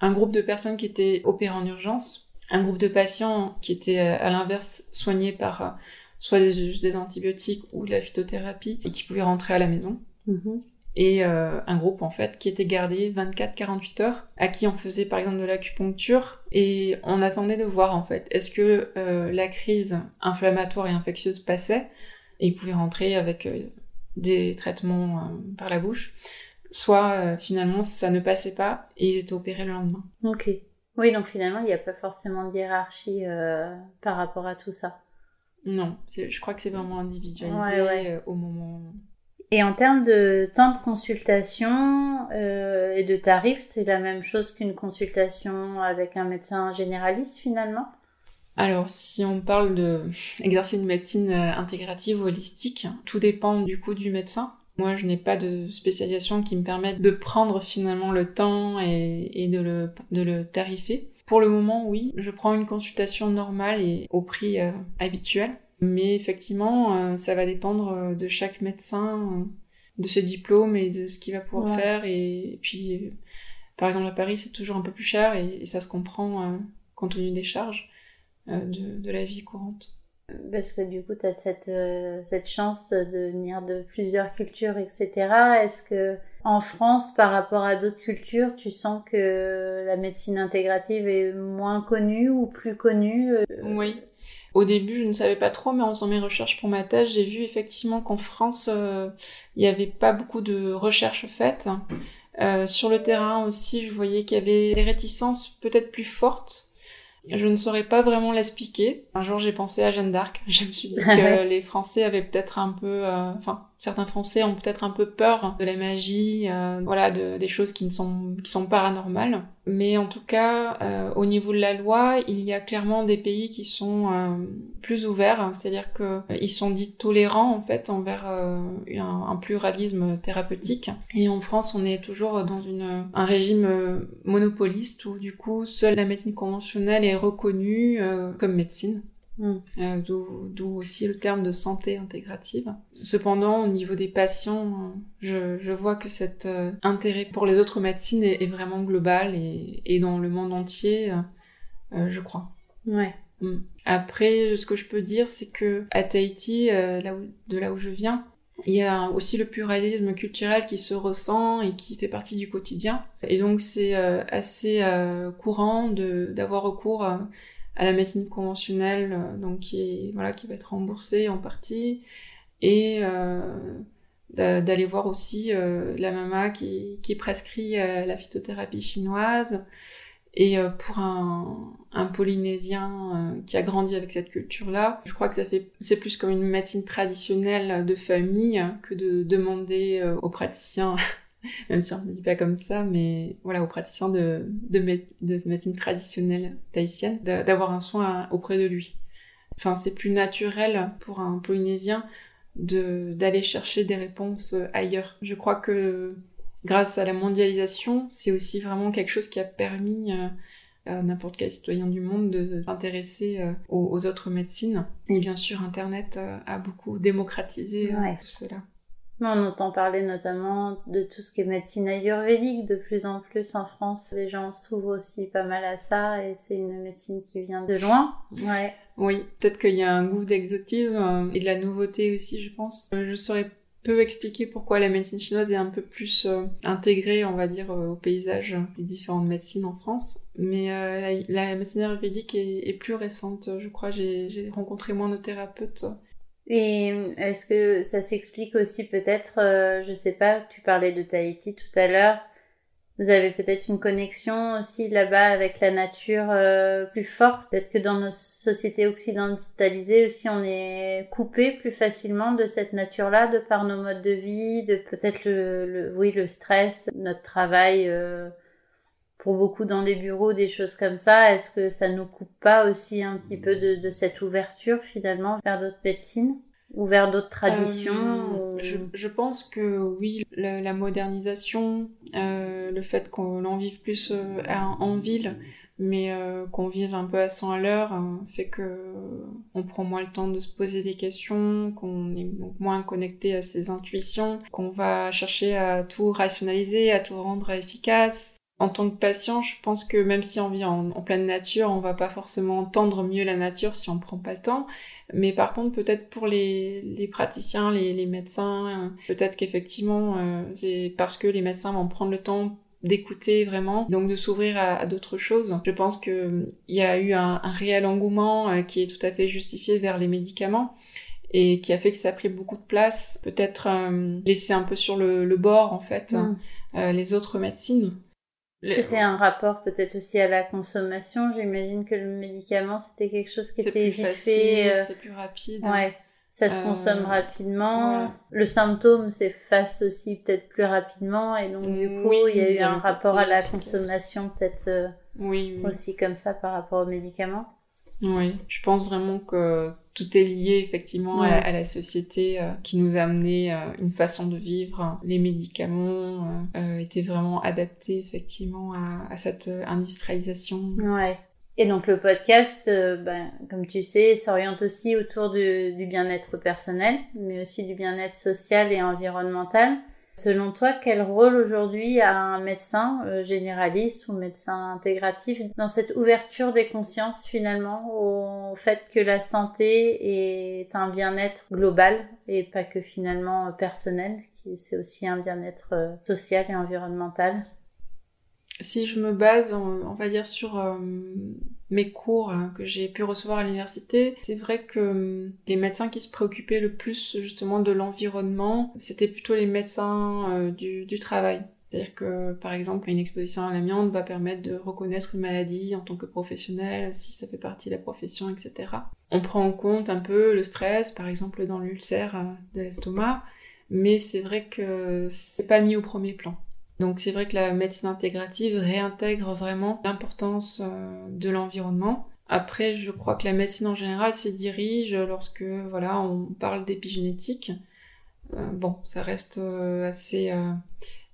B: Un groupe de personnes qui étaient opérées en urgence, un groupe de patients qui étaient à l'inverse soignés par soit des, des, antibiotiques ou de la phytothérapie et qui pouvaient rentrer à la maison. Mm-hmm et euh, un groupe en fait qui était gardé 24-48 heures, à qui on faisait par exemple de l'acupuncture et on attendait de voir en fait est-ce que euh, la crise inflammatoire et infectieuse passait et ils pouvaient rentrer avec euh, des traitements par la bouche, soit finalement ça ne passait pas et ils étaient opérés le lendemain.
C: Ok. Oui, donc finalement il n'y a pas forcément de hiérarchie par rapport à tout ça.
B: Non, je crois que c'est vraiment individualisé au moment
C: et en termes de temps de consultation euh, et de tarifs, c'est la même chose qu'une consultation avec un médecin généraliste finalement?
B: Alors, si on parle de [LAUGHS] exercer une médecine intégrative ou holistique, tout dépend du coup du médecin. Moi, je n'ai pas de spécialisation qui me permette de prendre finalement le temps et, de, le, de tarifer. Pour le moment, oui, je prends une consultation normale et au prix euh, habituel. Mais effectivement, euh, ça va dépendre euh, de chaque médecin, de ses diplômes et de ce qu'il va pouvoir faire. Et, puis, par exemple, à Paris, c'est toujours un peu plus cher et, ça se comprend compte tenu des charges de, de la vie courante.
C: Parce que du coup, tu as cette, cette chance de venir de plusieurs cultures, etc. Est-ce que en France, par rapport à d'autres cultures, tu sens que la médecine intégrative est moins connue ou plus connue euh,
B: Oui. Au début, je ne savais pas trop, mais en faisant mes recherches pour ma thèse, j'ai vu effectivement qu'en France, euh, il n'y avait pas beaucoup de recherches faites. Euh, sur le terrain aussi, je voyais qu'il y avait des réticences peut-être plus fortes je ne saurais pas vraiment l'expliquer. Un jour, j'ai pensé à Jeanne d'Arc. [LAUGHS] Je me suis dit que les Français avaient peut-être un peu, euh, enfin, certains Français ont peut-être un peu peur de la magie, euh, voilà, de, des choses qui ne sont qui sont paranormales. Mais en tout cas, euh, au niveau de la loi, il y a clairement des pays qui sont plus ouverts, c'est-à-dire que ils sont dits tolérants en fait envers un, un, pluralisme thérapeutique. Et en France, on est toujours dans une un régime monopoliste où du coup, seule la médecine conventionnelle est reconnue comme médecine. Mm. Euh, d'où aussi le terme de santé intégrative. Cependant, au niveau des patients, je, je vois que cet euh, intérêt pour les autres médecines est, vraiment global et, et, dans le monde entier, euh, je crois.
C: Ouais.
B: Mm. Après, ce que je peux dire, c'est que à Tahiti, là où, de là où je viens, il y a aussi le pluralisme culturel qui se ressent et qui fait partie du quotidien. Et donc c'est assez courant d'avoir recours à à la médecine conventionnelle, euh, donc qui est, voilà, qui va être remboursée en partie, et euh, d'aller voir aussi euh, la mama qui, qui prescrit la phytothérapie chinoise. Et pour un, un Polynésien qui a grandi avec cette culture-là, je crois que ça fait c'est plus comme une médecine traditionnelle de famille que de demander aux praticiens [LAUGHS] même si on ne dit pas comme ça, mais voilà, aux praticiens de, de, médecine traditionnelle tahitienne, d'avoir un soin auprès de lui. Enfin, c'est plus naturel pour un Polynésien d'aller chercher des réponses ailleurs. Je crois que grâce à la mondialisation, c'est aussi vraiment quelque chose qui a permis euh, à n'importe quel citoyen du monde de s'intéresser euh, aux, autres médecines. Et bien sûr, Internet euh, a beaucoup démocratisé tout cela.
C: On entend parler notamment de tout ce qui est médecine ayurvédique de plus en plus en France. Les gens s'ouvrent aussi pas mal à ça et c'est une médecine qui vient de loin.
B: Ouais. Oui, peut-être qu'il y a un goût d'exotisme euh, et de la nouveauté aussi, je pense. Euh, je saurais peu expliquer pourquoi la médecine chinoise est un peu plus euh, intégrée, on va dire, au paysage des différentes médecines en France. Mais la, médecine ayurvédique est, est, plus récente, je crois. J'ai rencontré moins de thérapeutes
C: et est-ce que ça s'explique aussi peut-être, euh, je sais pas, tu parlais de Tahiti tout à l'heure, vous avez peut-être une connexion aussi là-bas avec la nature euh, plus forte. Peut-être que dans nos sociétés occidentalisées aussi, on est coupé plus facilement de cette nature-là, de par nos modes de vie, de peut-être le, oui, le stress, notre travail. Euh, pour beaucoup dans les bureaux, des choses comme ça, est-ce que ça nous coupe pas aussi un petit peu de, de cette ouverture finalement vers d'autres médecines ou vers d'autres traditions
B: euh, je, je, pense que oui, la, modernisation, euh, le fait qu'on en vive plus euh, en ville, mais qu'on vive un peu à 100 à l'heure, fait que on prend moins le temps de se poser des questions, qu'on est moins connecté à ses intuitions, qu'on va chercher à tout rationaliser, à tout rendre efficace en tant que patient, je pense que même si on vit en, pleine nature, on va pas forcément entendre mieux la nature si on prend pas le temps. Mais par contre, peut-être pour les, les praticiens, les, les médecins, peut-être qu'effectivement, euh, c'est parce que les médecins vont prendre le temps d'écouter vraiment, donc de s'ouvrir à, d'autres choses. Je pense que il y a eu un, un réel engouement euh, qui est tout à fait justifié vers les médicaments et qui a fait que ça a pris beaucoup de place, peut-être euh, laisser un peu sur le, le bord en fait mm. les autres médecines.
C: C'était un rapport peut-être aussi à la consommation. J'imagine que le médicament, c'était quelque chose qui était vite fait.
B: Euh, c'est plus rapide.
C: Ouais, ça se consomme euh, rapidement. Le symptôme s'efface aussi peut-être plus rapidement. Et donc, du coup, il y a eu un rapport à la consommation peut-être euh,
B: oui,
C: aussi comme ça par rapport aux médicaments.
B: Oui, je pense vraiment que tout est lié effectivement à, la société euh, qui nous a amené euh, une façon de vivre. Les médicaments euh, étaient vraiment adaptés effectivement à, cette industrialisation.
C: Ouais. Et donc le podcast, ben, comme tu sais, s'oriente aussi autour du bien-être personnel, mais aussi du bien-être social et environnemental. Selon toi, quel rôle aujourd'hui a un médecin euh, généraliste ou médecin intégratif dans cette ouverture des consciences finalement au fait que la santé est un bien-être global et pas que finalement personnel, qui c'est aussi un bien-être euh, social et environnemental?
B: Si je me base, on, va dire sur euh, mes cours hein, que j'ai pu recevoir à l'université, c'est vrai que hum, les médecins qui se préoccupaient le plus justement de l'environnement, c'était plutôt les médecins euh, du, travail. C'est-à-dire que, par exemple, une exposition à l'amiante va permettre de reconnaître une maladie en tant que professionnel, si ça fait partie de la profession, etc. On prend en compte un peu le stress, par exemple dans l'ulcère euh, de l'estomac, mais c'est vrai que c'est pas mis au premier plan. Donc c'est vrai que la médecine intégrative réintègre vraiment l'importance euh, de l'environnement. Après, je crois que la médecine en général s'y dirige lorsque voilà, on parle d'épigénétique. Euh, bon, ça reste euh, assez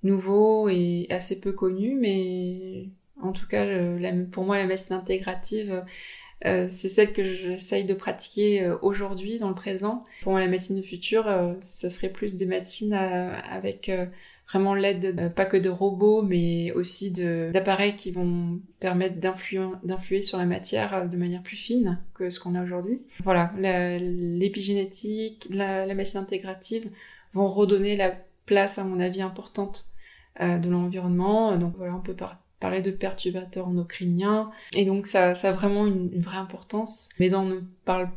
B: nouveau et assez peu connu, mais en tout cas, pour moi, la médecine intégrative, c'est celle que j'essaye de pratiquer aujourd'hui, dans le présent. Pour moi, la médecine du futur, ce serait plus des médecines avec vraiment l'aide euh, pas que de robots, mais aussi d'appareils qui vont permettre d'influer sur la matière euh, de manière plus fine que ce qu'on a aujourd'hui. Voilà, l'épigénétique, la, la, médecine intégrative vont redonner la place, à mon avis, importante euh, de l'environnement. Donc voilà, on peut parler de perturbateurs endocriniens. Et donc ça, ça a vraiment une, une vraie importance, mais dont on ne parle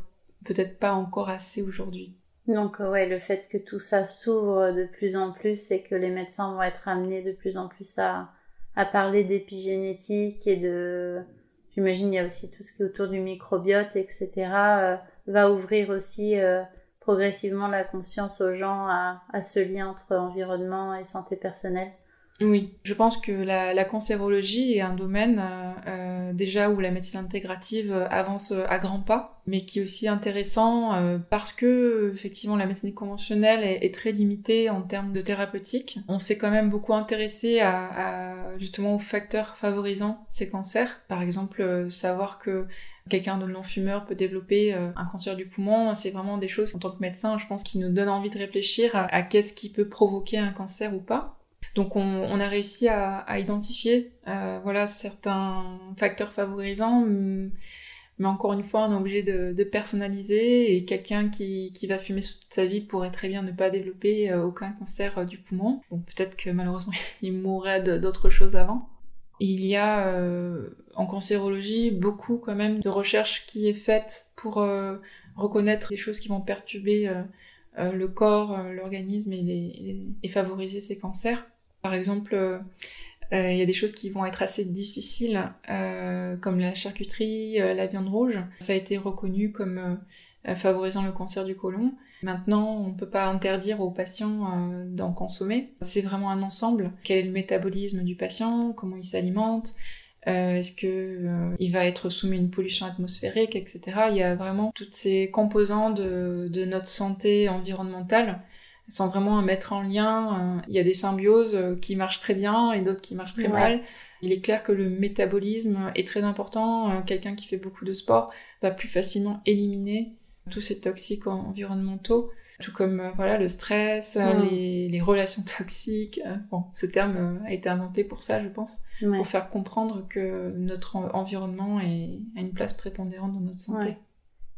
B: peut-être pas encore assez aujourd'hui.
C: Donc ouais, le fait que tout ça s'ouvre de plus en plus et que les médecins vont être amenés de plus en plus à, à parler d'épigénétique et de... J'imagine il y a aussi tout ce qui est autour du microbiote, etc. Euh, va ouvrir aussi euh, progressivement la conscience aux gens à, à ce lien entre environnement et santé personnelle.
B: Oui, je pense que la, la cancérologie est un domaine euh, euh déjà où la médecine intégrative euh, avance euh, à grands pas, mais qui est aussi intéressant parce que effectivement la médecine conventionnelle est, est, très limitée en termes de thérapeutique. On s'est quand même beaucoup intéressé à, à, justement aux facteurs favorisant ces cancers. Par exemple, savoir que quelqu'un de non-fumeur peut développer un cancer du poumon, c'est vraiment des choses en tant que médecin, je pense, qui nous donnent envie de réfléchir à qu'est-ce qui peut provoquer un cancer ou pas. Donc on, a réussi à, identifier euh, voilà certains facteurs favorisants, mais encore une fois on est obligé de, personnaliser et quelqu'un qui, va fumer toute sa vie pourrait très bien ne pas développer euh, aucun cancer euh, du poumon. Bon peut-être que malheureusement [LAUGHS] il mourrait d'autres choses avant. Il y a en cancérologie beaucoup quand même de recherches qui est faite pour reconnaître des choses qui vont perturber le corps, l'organisme et favoriser ces cancers. Par exemple, euh, euh, il y a des choses qui vont être assez difficiles, euh, comme la charcuterie, la viande rouge. Ça a été reconnu comme favorisant le cancer du côlon. Maintenant, on ne peut pas interdire aux patients d'en consommer. C'est vraiment un ensemble. Quel est le métabolisme du patient? Comment il s'alimente? Est-ce que il va être soumis à une pollution atmosphérique, etc. Il y a vraiment toutes ces composants de, de notre santé environnementale sans vraiment mettre en lien. Euh, il y a des symbioses euh, qui marchent très bien et d'autres qui marchent très mal. Il est clair que le métabolisme est très important. Euh, quelqu'un qui fait beaucoup de sport va plus facilement éliminer tous ces toxiques environnementaux, tout comme voilà le stress, les, les, relations toxiques. Bon, ce terme a été inventé pour ça, je pense, pour faire comprendre que notre environnement est, a une place prépondérante dans notre santé.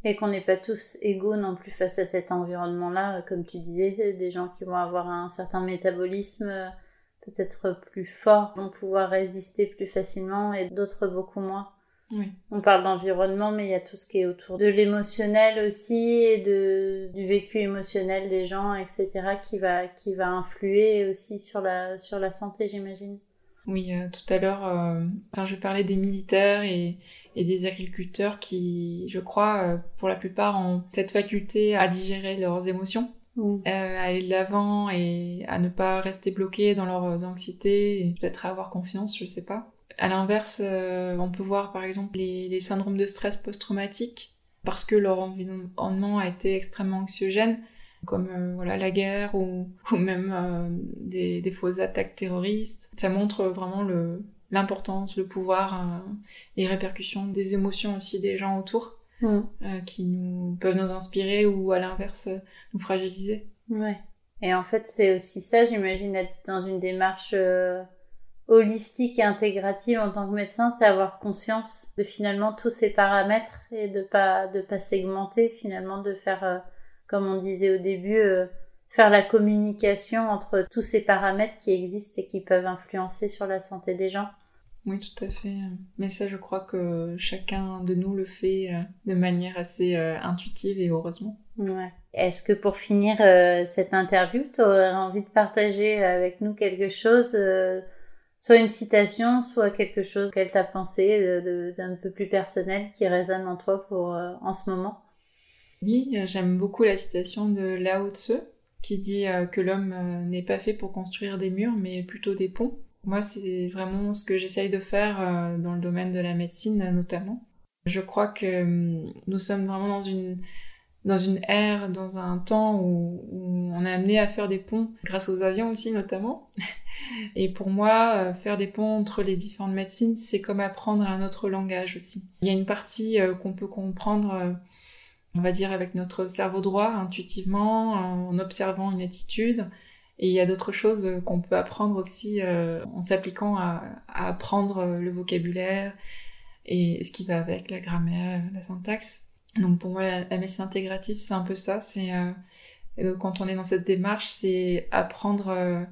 C: Et qu'on n'est pas tous égaux non plus face à cet environnement-là. Comme tu disais, des gens qui vont avoir un certain métabolisme euh, peut-être plus fort vont pouvoir résister plus facilement et d'autres beaucoup moins.
B: Oui.
C: On parle d'environnement, mais il y a tout ce qui est autour de l'émotionnel aussi et de, du vécu émotionnel des gens, etc., qui va, qui va influer aussi sur la, sur la santé, j'imagine.
B: Oui, euh, tout à l'heure, euh, je parlais des militaires et, et, des agriculteurs qui, je crois, euh, pour la plupart, ont cette faculté à digérer leurs émotions, euh, à aller de l'avant et à ne pas rester bloqués dans leurs anxiétés peut-être à avoir confiance, je sais pas. À l'inverse, euh, on peut voir par exemple les, syndromes de stress post-traumatique parce que leur environnement a été extrêmement anxiogène, comme euh, voilà la guerre ou, [LAUGHS] même euh, des, des, fausses attaques terroristes. Ça montre vraiment le l'importance, le pouvoir, les répercussions des émotions aussi des gens autour qui nous peuvent nous inspirer ou à l'inverse nous fragiliser.
C: Ouais. Et en fait, c'est aussi ça, j'imagine, être dans une démarche holistique et intégrative en tant que médecin, c'est avoir conscience de finalement tous ces paramètres et de pas de pas segmenter finalement, de faire euh, comme on disait au début, euh, faire la communication entre tous ces paramètres qui existent et qui peuvent influencer sur la santé des gens.
B: Oui, tout à fait. Mais ça, je crois que chacun de nous le fait euh, de manière assez intuitive et heureusement.
C: Ouais. Est-ce que pour finir cette interview, tu aurais envie de partager avec nous quelque chose soit une citation, soit quelque chose qu'elle t'a pensé d'un peu plus personnel qui résonne en toi pour euh, en ce moment.
B: Oui, euh, j'aime beaucoup la citation de Lao Tzu qui dit euh, que l'homme n'est pas fait pour construire des murs, mais plutôt des ponts. Moi, c'est vraiment ce que j'essaye de faire dans le domaine de la médecine notamment. Je crois que hum, nous sommes vraiment dans une dans une ère, dans un temps où, on est amené à faire des ponts, grâce aux avions aussi notamment. [LAUGHS] Et pour moi, euh, faire des ponts entre les différentes médecines, c'est comme apprendre un autre langage aussi. Il y a une partie euh, qu'on peut comprendre, euh, on va dire, avec notre cerveau droit, intuitivement, en observant une attitude. Et il y a d'autres choses qu'on peut apprendre aussi en s'appliquant à, à, apprendre le vocabulaire et ce qui va avec, la grammaire, la syntaxe. Donc pour moi, la, médecine intégrative, c'est un peu ça. C'est euh, quand on est dans cette démarche, c'est apprendre euh,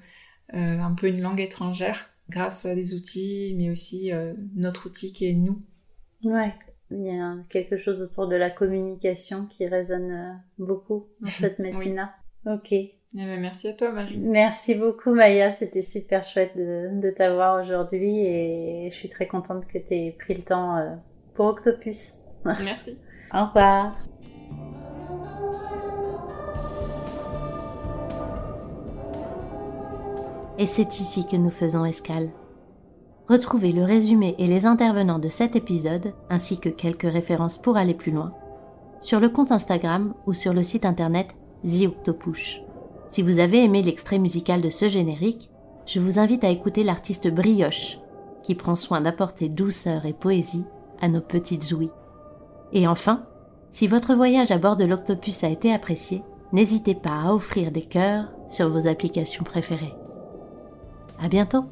B: euh, un peu une langue étrangère grâce à des outils, mais aussi notre outil qui est nous.
C: Ouais, il y a quelque chose autour de la communication qui résonne beaucoup dans [LAUGHS] cette médecine-là. Ok. Eh
B: ben, merci à toi, Marie.
C: Merci beaucoup, Maya. C'était super chouette de, de t'avoir aujourd'hui et je suis très contente que tu aies pris le temps pour Octopus. [LAUGHS]
B: Merci.
C: Au revoir. Et c'est ici que nous faisons escale. Retrouvez le résumé et les intervenants de cet épisode, ainsi que quelques références pour aller plus loin, sur le compte Instagram ou sur le site internet The. Si vous avez aimé l'extrait musical de ce générique, je vous invite à écouter l'artiste Brioche, qui prend soin d'apporter douceur et poésie à nos petites ouïes. Et enfin, si votre voyage à bord de l'Octopus a été apprécié, n'hésitez pas à offrir des cœurs sur vos applications préférées. À bientôt!